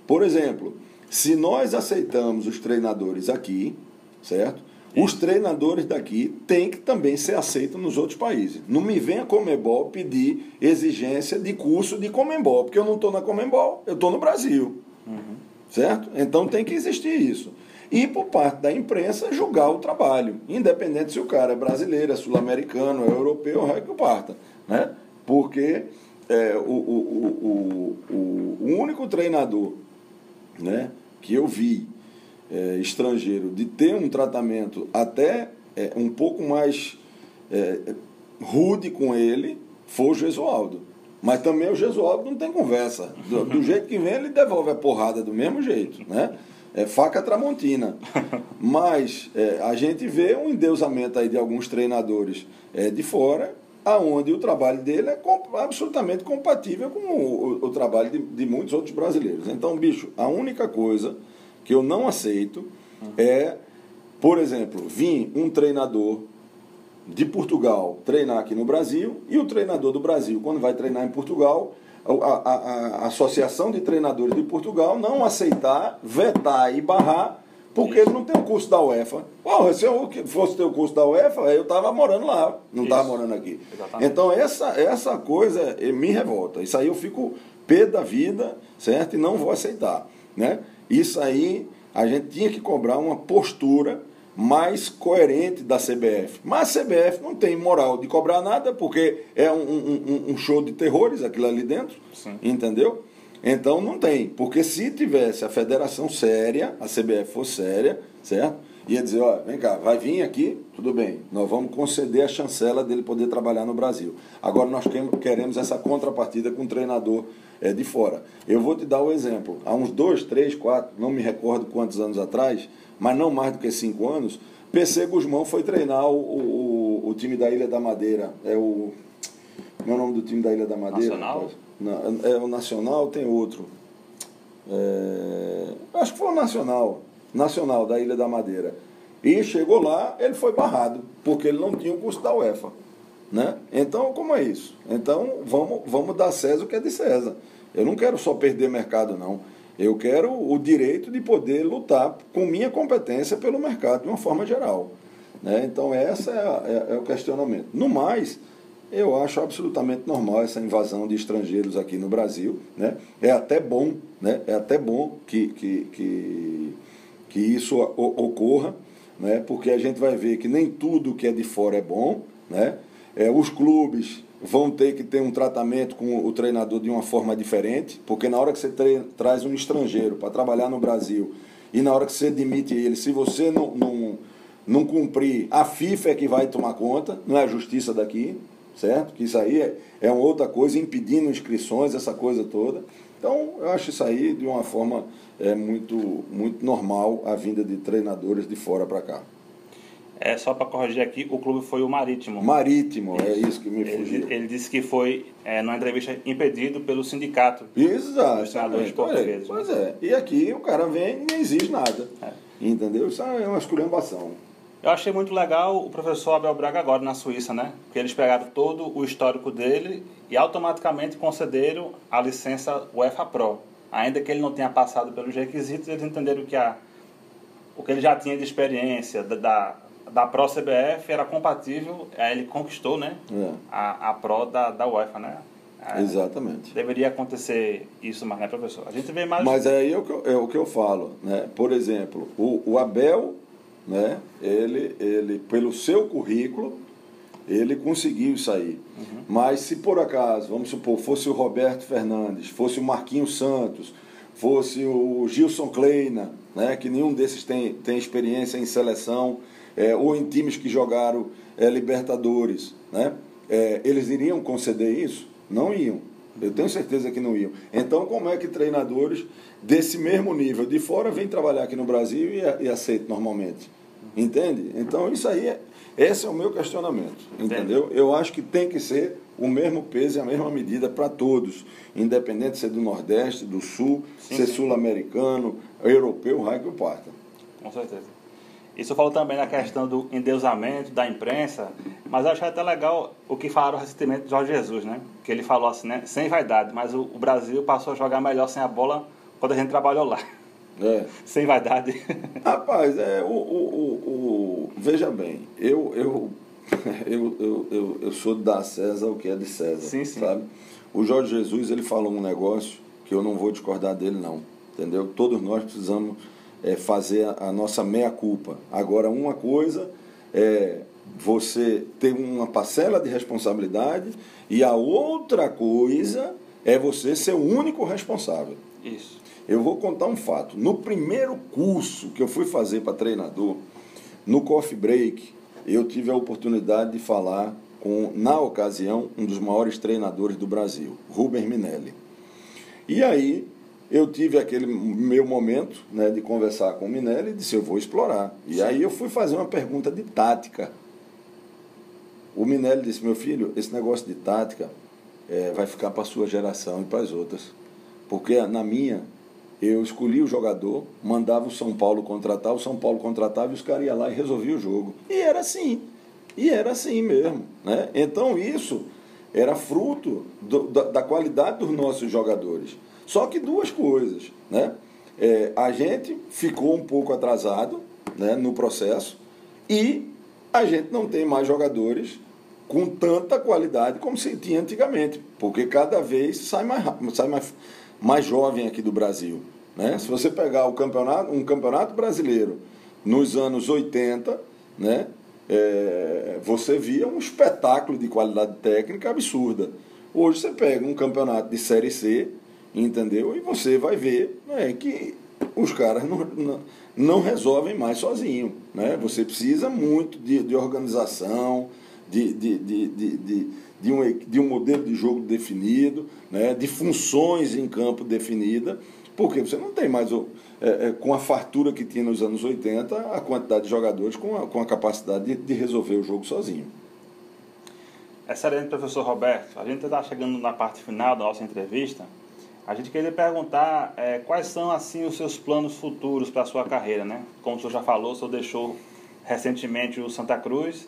Por exemplo, se nós aceitamos os treinadores aqui, certo? Os treinadores daqui têm que também ser aceitos nos outros países. Não me venha Comembol pedir exigência de curso de Comembol, porque eu não estou na Comembol, eu estou no Brasil. Certo? Então tem que existir isso. E por parte da imprensa julgar o trabalho, independente se o cara é brasileiro, é sul-americano, é europeu, é que o parta. Né? Porque é, o, o, o, o, o único treinador né, que eu vi é, estrangeiro de ter um tratamento até é, um pouco mais é, rude com ele foi o Gesualdo. Mas também o Gesualdo não tem conversa. Do, do jeito que vem, ele devolve a porrada do mesmo jeito. Né? É faca tramontina. Mas é, a gente vê um endeusamento aí de alguns treinadores é, de fora, aonde o trabalho dele é com- absolutamente compatível com o, o- o trabalho de, de muitos outros brasileiros. Então, bicho, a única coisa que eu não aceito é, por exemplo, vir um treinador de Portugal treinar aqui no Brasil e o treinador do Brasil, quando vai treinar em Portugal, a, a- a- Associação de Treinadores de Portugal não aceitar, vetar e barrar, porque ele não tem o curso da UEFA. Porra, se eu fosse ter o curso da UEFA, eu estava morando lá, não estava morando aqui. Exatamente. Então, essa, essa coisa eh, me revolta. Isso aí eu fico pé da vida, certo? E não vou aceitar. Né? Isso aí, a gente tinha que cobrar uma postura mais coerente da CBF. Mas a CBF não tem moral de cobrar nada, porque é um, um- um- show de terrores aquilo ali dentro. Sim. Entendeu? Então não tem. Porque se tivesse a federação séria, a CBF fosse séria, certo? Ia dizer, ó, vem cá, vai vir aqui, tudo bem, nós vamos conceder a chancela dele poder trabalhar no Brasil. Agora nós queremos essa contrapartida com o treinador é, de fora. Eu vou te dar o exemplo. Há uns dois, três, quatro, não me recordo quantos anos atrás, mas não mais do que cinco anos, PC Guzmão foi treinar o, o, o time da Ilha da Madeira. É o. Como é o nome do time da Ilha da Madeira? Nacional? Na- é o Nacional, tem outro. É, acho que foi o Nacional. Nacional da Ilha da Madeira. E chegou lá, ele foi barrado, porque ele não tinha o curso da UEFA. Né? Então, como é isso? Então, vamos, vamos dar César o que é de César. Eu não quero só perder mercado, não. Eu quero o direito de poder lutar com minha competência pelo mercado, de uma forma geral. Né? Então, esse é, é- é o questionamento. No mais, eu acho absolutamente normal essa invasão de estrangeiros aqui no Brasil. Né? É até bom, né? é até bom que, que, que, que isso ocorra, né? porque a gente vai ver que nem tudo que é de fora é bom. Né? É, os clubes vão ter que ter um tratamento com o treinador de uma forma diferente, porque na hora que você tre- traz um estrangeiro para trabalhar no Brasil e na hora que você demite ele, se você não, não, não cumprir, a FIFA é que vai tomar conta, não é a justiça daqui, certo? Que isso aí é, é uma outra coisa, impedindo inscrições, essa coisa toda. Então, eu acho isso aí de uma forma é, muito, muito normal a vinda de treinadores de fora para cá. É só para corrigir aqui, o clube foi o Marítimo. Marítimo, é isso que me fugiu. Ele, ele disse que foi, é, numa entrevista, impedido pelo sindicato. Olha, portugueses, Pois é. E aqui o cara vem e nem exige nada. É. Entendeu? Isso é uma esculhambação. Eu achei muito legal o professor Abel Braga agora na Suíça, né? Porque eles pegaram todo o histórico dele e automaticamente concederam a licença UEFA Pro. Ainda que ele não tenha passado pelos requisitos, eles entenderam que a, o que ele já tinha de experiência da, da, da Pro CBF era compatível, aí ele conquistou, né? É. A, a Pro da, da UEFA, né? É, Exatamente. Deveria acontecer isso mais, né, professor? A gente vê mais... Mas aí é o que eu, é o que eu falo. Né? Por exemplo, o, o Abel, né? ele, ele, pelo seu currículo, ele conseguiu isso aí. Mas se por acaso, vamos supor, fosse o Roberto Fernandes, fosse o Marquinhos Santos, fosse o Gilson Kleina, né? que nenhum desses tem, tem experiência em seleção, é, ou em times que jogaram é, Libertadores, né? É, eles iriam conceder isso? Não iam. Eu tenho certeza que não iam. Então, como é que treinadores desse mesmo nível de fora vêm trabalhar aqui no Brasil e, e aceitam normalmente? Entende? Então, isso aí, é, esse é o meu questionamento. Entendeu? Eu acho que tem que ser o mesmo peso e a mesma medida para todos, independente de ser do Nordeste, do Sul, sim, ser sul-americano, europeu, raio que o parta. Com certeza. Isso falou também na questão do endeusamento da imprensa, mas eu achei até legal o que falaram recentemente de Jorge Jesus, né? Que ele falou assim, né? Sem vaidade, mas o, o Brasil passou a jogar melhor sem a bola quando a gente trabalhou lá. É. Sem vaidade. Rapaz, é, o, o, o, veja bem, eu, eu, eu, eu, eu, eu sou da César o que é de César, sim, sim. sabe? O Jorge Jesus, ele falou um negócio que eu não vou discordar dele, não. Entendeu? Todos nós precisamos é, fazer a, a nossa meia-culpa. Agora, uma coisa é você ter uma parcela de responsabilidade e a outra coisa é você ser o único responsável. Isso. Eu vou contar um fato. No primeiro curso que eu fui fazer para treinador, no coffee break, eu tive a oportunidade de falar com, na ocasião, um dos maiores treinadores do Brasil, Rubens Minelli. E aí eu tive aquele meu momento né, de conversar com o Minelli e disse, eu vou explorar. E Sim. aí eu fui fazer uma pergunta de tática. O Minelli disse, meu filho, esse negócio de tática é, vai ficar para a sua geração e para as outras. Porque na minha, eu escolhi o jogador, mandava o São Paulo contratar, o São Paulo contratava e os caras iam lá e resolviam o jogo. E era assim. E era assim mesmo. Né? Então isso era fruto do, da, da qualidade dos nossos jogadores. Só que duas coisas, né? É, a gente ficou um pouco atrasado né, no processo e a gente não tem mais jogadores com tanta qualidade como se tinha antigamente, porque cada vez sai mais, sai mais, mais jovem aqui do Brasil. Né? Se você pegar o campeonato, um campeonato brasileiro nos anos 80, né, é, você via um espetáculo de qualidade técnica absurda. Hoje você pega um campeonato de Série C, entendeu? E você vai ver né, que os caras não, não, não, resolvem mais sozinho. Né? Você precisa muito de, de organização, de, de, de, de, de, um, de um modelo de jogo definido, né? de funções em campo definida, porque você não tem mais, é, é, com a fartura que tinha nos anos 80, a quantidade de jogadores com a, com a capacidade de, de resolver o jogo sozinho. Excelente, professor Roberto. A gente está chegando na parte final da nossa entrevista. A gente queria perguntar é, quais são assim os seus planos futuros para a sua carreira, né? Como o senhor já falou, o senhor deixou recentemente o Santa Cruz.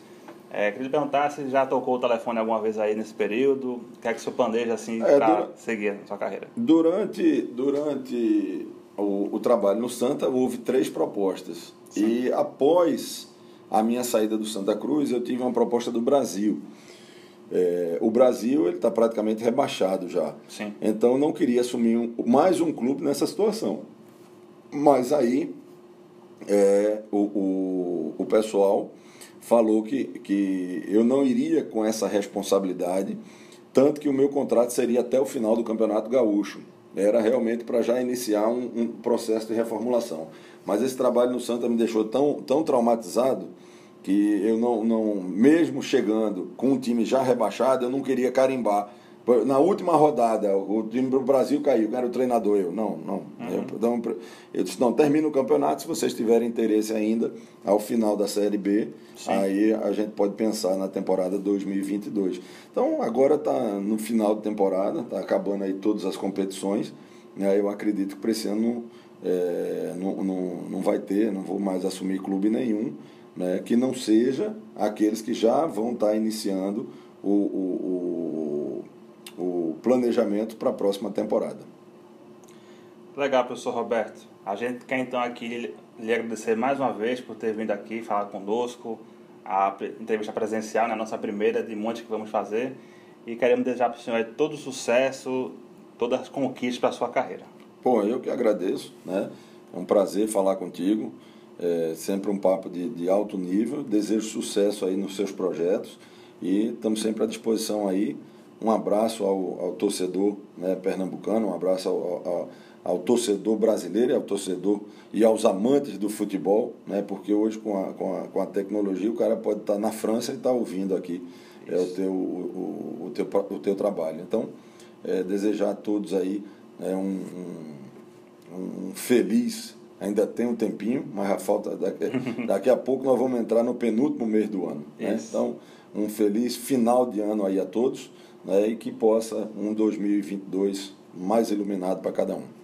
É, queria perguntar se já tocou o telefone alguma vez aí nesse período, o que é que o senhor planeja assim é, para seguir a sua carreira? Durante, durante o, o, trabalho no Santa houve três propostas Sim. e após a minha saída do Santa Cruz eu tive uma proposta do Brasil. É, o Brasil ele está praticamente rebaixado já. Sim. Então eu não queria assumir um, mais um clube nessa situação. Mas aí é, o, o, o pessoal falou que, que eu não iria com essa responsabilidade, tanto que o meu contrato seria até o final do Campeonato Gaúcho. Era realmente para já iniciar um, um processo de reformulação. Mas esse trabalho no Santa me deixou tão, tão traumatizado que eu não, não, mesmo chegando com um time já rebaixado, eu não queria carimbar. Na última rodada, o time do Brasil caiu, era o treinador, eu. Não, não. Uhum. Eu, então, eu disse, não, termina o campeonato, se vocês tiverem interesse ainda, ao final da Série B, Sim. aí a gente pode pensar na temporada 2022. Então, agora está no final de temporada, está acabando aí todas as competições, né, eu acredito que para esse ano é, não, não, não vai ter, não vou mais assumir clube nenhum, né, que não seja aqueles que já vão estar iniciando o, o, o, o planejamento para a próxima temporada. Legal, professor Roberto. A gente quer então aqui lhe agradecer mais uma vez por ter vindo aqui falar conosco, a entrevista presencial, né, a nossa primeira de monte que vamos fazer. E queremos desejar para o senhor todo o sucesso, todas as conquistas para a sua carreira. Bom, eu que agradeço, né? É um prazer falar contigo é sempre um papo de, de alto nível. Desejo sucesso aí nos seus projetos e estamos sempre à disposição aí. Um abraço ao, ao torcedor né, pernambucano, um abraço ao, ao, ao, torcedor brasileiro e ao torcedor e aos amantes do futebol, né, porque hoje com a, com, a, com a tecnologia o cara pode estar na França e estar ouvindo aqui é, o, teu, o, o, teu, o teu trabalho. Então, é, desejar a todos aí é, um, um, um, feliz, ainda tem um tempinho, mas a falta daqui, daqui a pouco nós vamos entrar no penúltimo mês do ano. Né? Então, um feliz final de ano aí a todos né? e que possa um 2022 mais iluminado para cada um.